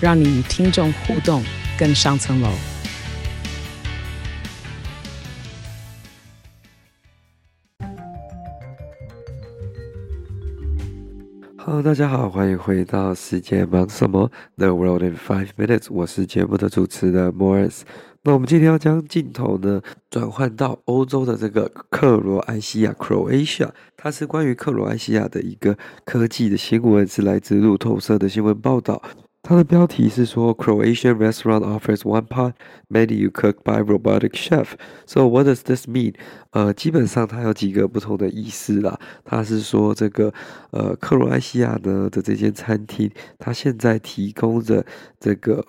让你与听众互动更上层楼。Hello，大家好，欢迎回到世界忙什么？The World in Five Minutes，我是节目的主持人 Morris。那我们今天要将镜头呢转换到欧洲的这个克罗埃西亚 （Croatia），它是关于克罗埃西亚的一个科技的新闻，是来自路透社的新闻报道。它的标题是说：“Croatian restaurant offers one-pot menu cooked by robotic chef.” So what does this mean? 呃，基本上它有几个不同的意思啦。它是说这个呃，克罗埃西亚呢的这间餐厅，它现在提供着这个。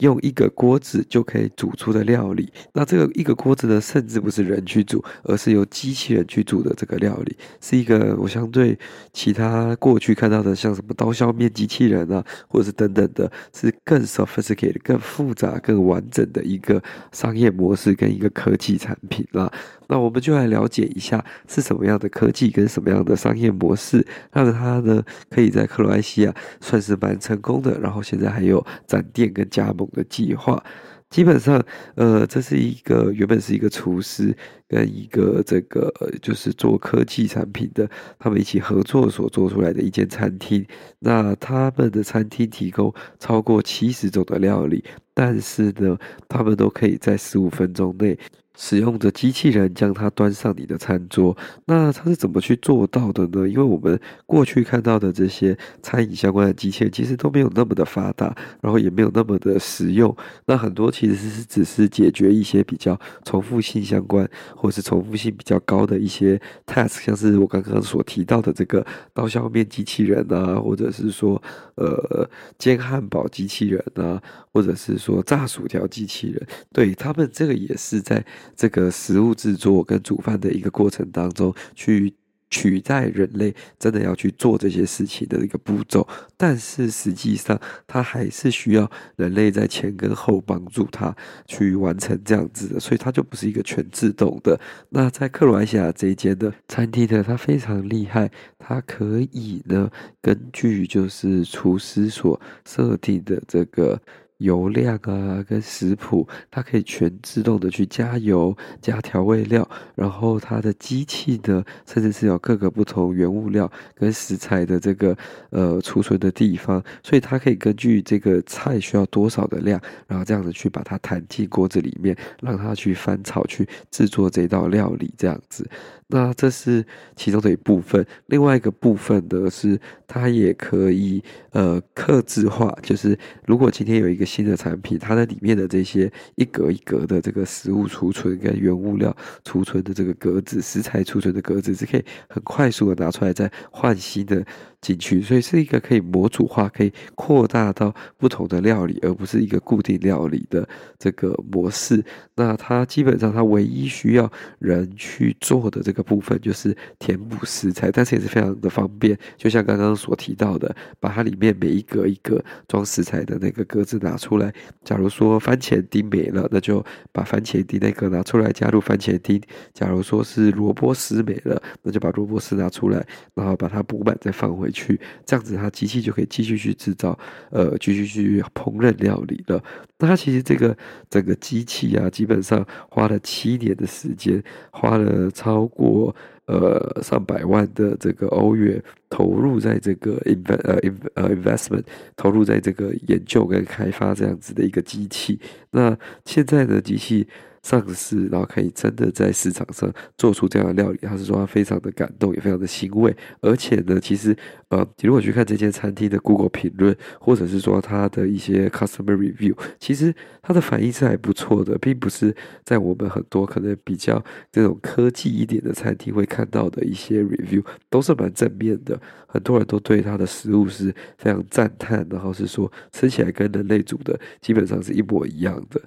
用一个锅子就可以煮出的料理，那这个一个锅子呢，甚至不是人去煮，而是由机器人去煮的这个料理，是一个我相对其他过去看到的，像什么刀削面机器人啊，或者是等等的，是更 sophisticated、更复杂、更完整的一个商业模式跟一个科技产品啦。那我们就来了解一下是什么样的科技跟什么样的商业模式，让它呢可以在克罗埃西亚算是蛮成功的。然后现在还有展店跟加盟的计划。基本上，呃，这是一个原本是一个厨师跟一个这个就是做科技产品的，他们一起合作所做出来的一间餐厅。那他们的餐厅提供超过七十种的料理，但是呢，他们都可以在十五分钟内。使用着机器人将它端上你的餐桌，那它是怎么去做到的呢？因为我们过去看到的这些餐饮相关的机器人，其实都没有那么的发达，然后也没有那么的实用。那很多其实是只是解决一些比较重复性相关，或是重复性比较高的一些 task，像是我刚刚所提到的这个刀削面机器人啊，或者是说呃煎汉堡机器人啊，或者是说炸薯条机器人，对，他们这个也是在。这个食物制作跟煮饭的一个过程当中，去取代人类真的要去做这些事情的一个步骤，但是实际上它还是需要人类在前跟后帮助它去完成这样子的，所以它就不是一个全自动的。那在克罗埃西亚这一间的餐厅呢，它非常厉害，它可以呢根据就是厨师所设定的这个。油量啊，跟食谱，它可以全自动的去加油、加调味料，然后它的机器呢，甚至是有各个不同原物料跟食材的这个呃储存的地方，所以它可以根据这个菜需要多少的量，然后这样子去把它弹进锅子里面，让它去翻炒去制作这道料理，这样子。那这是其中的一部分，另外一个部分呢是它也可以呃克制化，就是如果今天有一个新的产品，它的里面的这些一格一格的这个食物储存跟原物料储存的这个格子，食材储存的格子是可以很快速的拿出来再换新的。进去，所以是一个可以模组化、可以扩大到不同的料理，而不是一个固定料理的这个模式。那它基本上，它唯一需要人去做的这个部分，就是填补食材，但是也是非常的方便。就像刚刚所提到的，把它里面每一格一格装食材的那个格子拿出来。假如说番茄丁没了，那就把番茄丁那个拿出来，加入番茄丁。假如说是萝卜丝没了，那就把萝卜丝拿出来，然后把它补满，再放回。去这样子，它机器就可以继续去制造，呃，继续去烹饪料理了。那它其实这个整个机器啊，基本上花了七年的时间，花了超过呃上百万的这个欧元投入在这个 invest 呃 in 呃 investment 投入在这个研究跟开发这样子的一个机器。那现在的机器。上市，然后可以真的在市场上做出这样的料理，他是说他非常的感动，也非常的欣慰。而且呢，其实呃，如果去看这间餐厅的 Google 评论，或者是说他的一些 customer review，其实他的反应是还不错的，并不是在我们很多可能比较这种科技一点的餐厅会看到的一些 review 都是蛮正面的，很多人都对它的食物是非常赞叹，然后是说吃起来跟人类煮的基本上是一模一样的。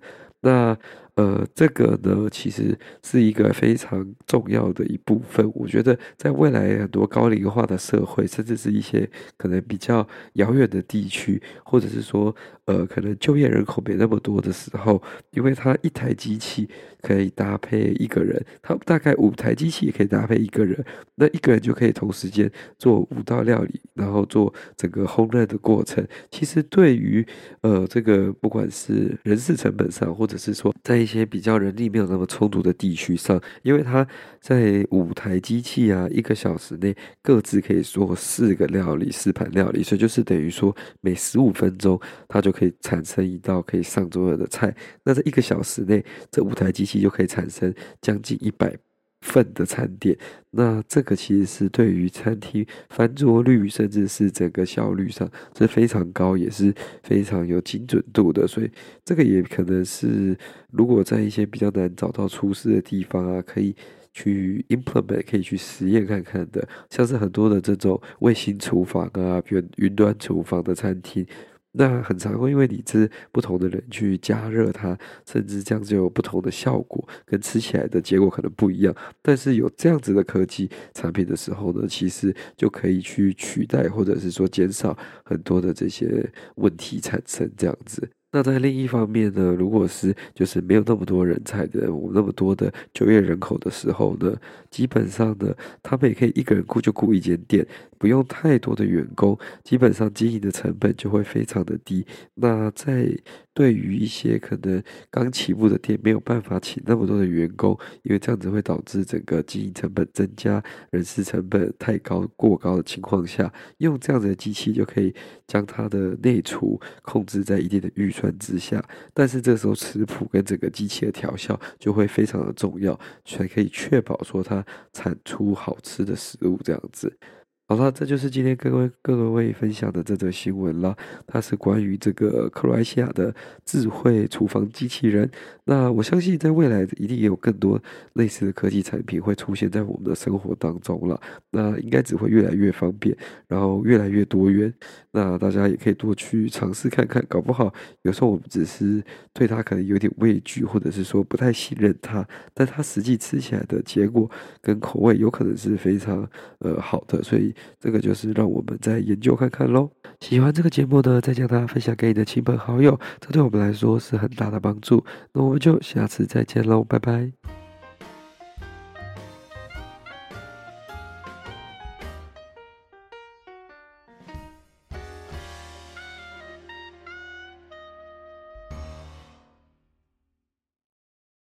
那呃，这个呢，其实是一个非常重要的一部分。我觉得，在未来很多高龄化的社会，甚至是一些可能比较遥远的地区，或者是说，呃，可能就业人口没那么多的时候，因为它一台机器可以搭配一个人，它大概五台机器也可以搭配一个人，那一个人就可以同时间做五道料理，然后做整个烹饪的过程。其实对于呃这个不管是人事成本上，或者是说在一些比较人力没有那么充足的地区上，因为它在五台机器啊，一个小时内各自可以做四个料理、四盘料理，所以就是等于说每十五分钟它就可以产生一道可以上桌的菜。那在一个小时内，这五台机器就可以产生将近一百份的餐点，那这个其实是对于餐厅翻桌率，甚至是整个效率上是非常高，也是非常有精准度的。所以这个也可能是，如果在一些比较难找到厨师的地方啊，可以去 implement，可以去实验看看的。像是很多的这种卫星厨房啊，比如云端厨房的餐厅。那很常会因为你是不同的人去加热它，甚至这样就有不同的效果，跟吃起来的结果可能不一样。但是有这样子的科技产品的时候呢，其实就可以去取代，或者是说减少很多的这些问题产生这样子。那在另一方面呢，如果是就是没有那么多人才的，我那么多的就业人口的时候呢，基本上呢，他们也可以一个人雇就雇一间店，不用太多的员工，基本上经营的成本就会非常的低。那在对于一些可能刚起步的店，没有办法请那么多的员工，因为这样子会导致整个经营成本增加，人事成本太高过高的情况下，用这样子的机器就可以将它的内厨控制在一定的预算之下。但是这时候食谱跟整个机器的调校就会非常的重要，才可以确保说它产出好吃的食物这样子。好了，这就是今天各位各位分享的这则新闻了。它是关于这个克罗埃西亚的智慧厨房机器人。那我相信在未来一定也有更多类似的科技产品会出现在我们的生活当中了。那应该只会越来越方便，然后越来越多元。那大家也可以多去尝试看看，搞不好有时候我们只是对它可能有点畏惧，或者是说不太信任它，但它实际吃起来的结果跟口味有可能是非常呃好的，所以。这个就是让我们再研究看看喽。喜欢这个节目呢，再将它分享给你的亲朋好友，这对我们来说是很大的帮助。那我们就下次再见喽，拜拜。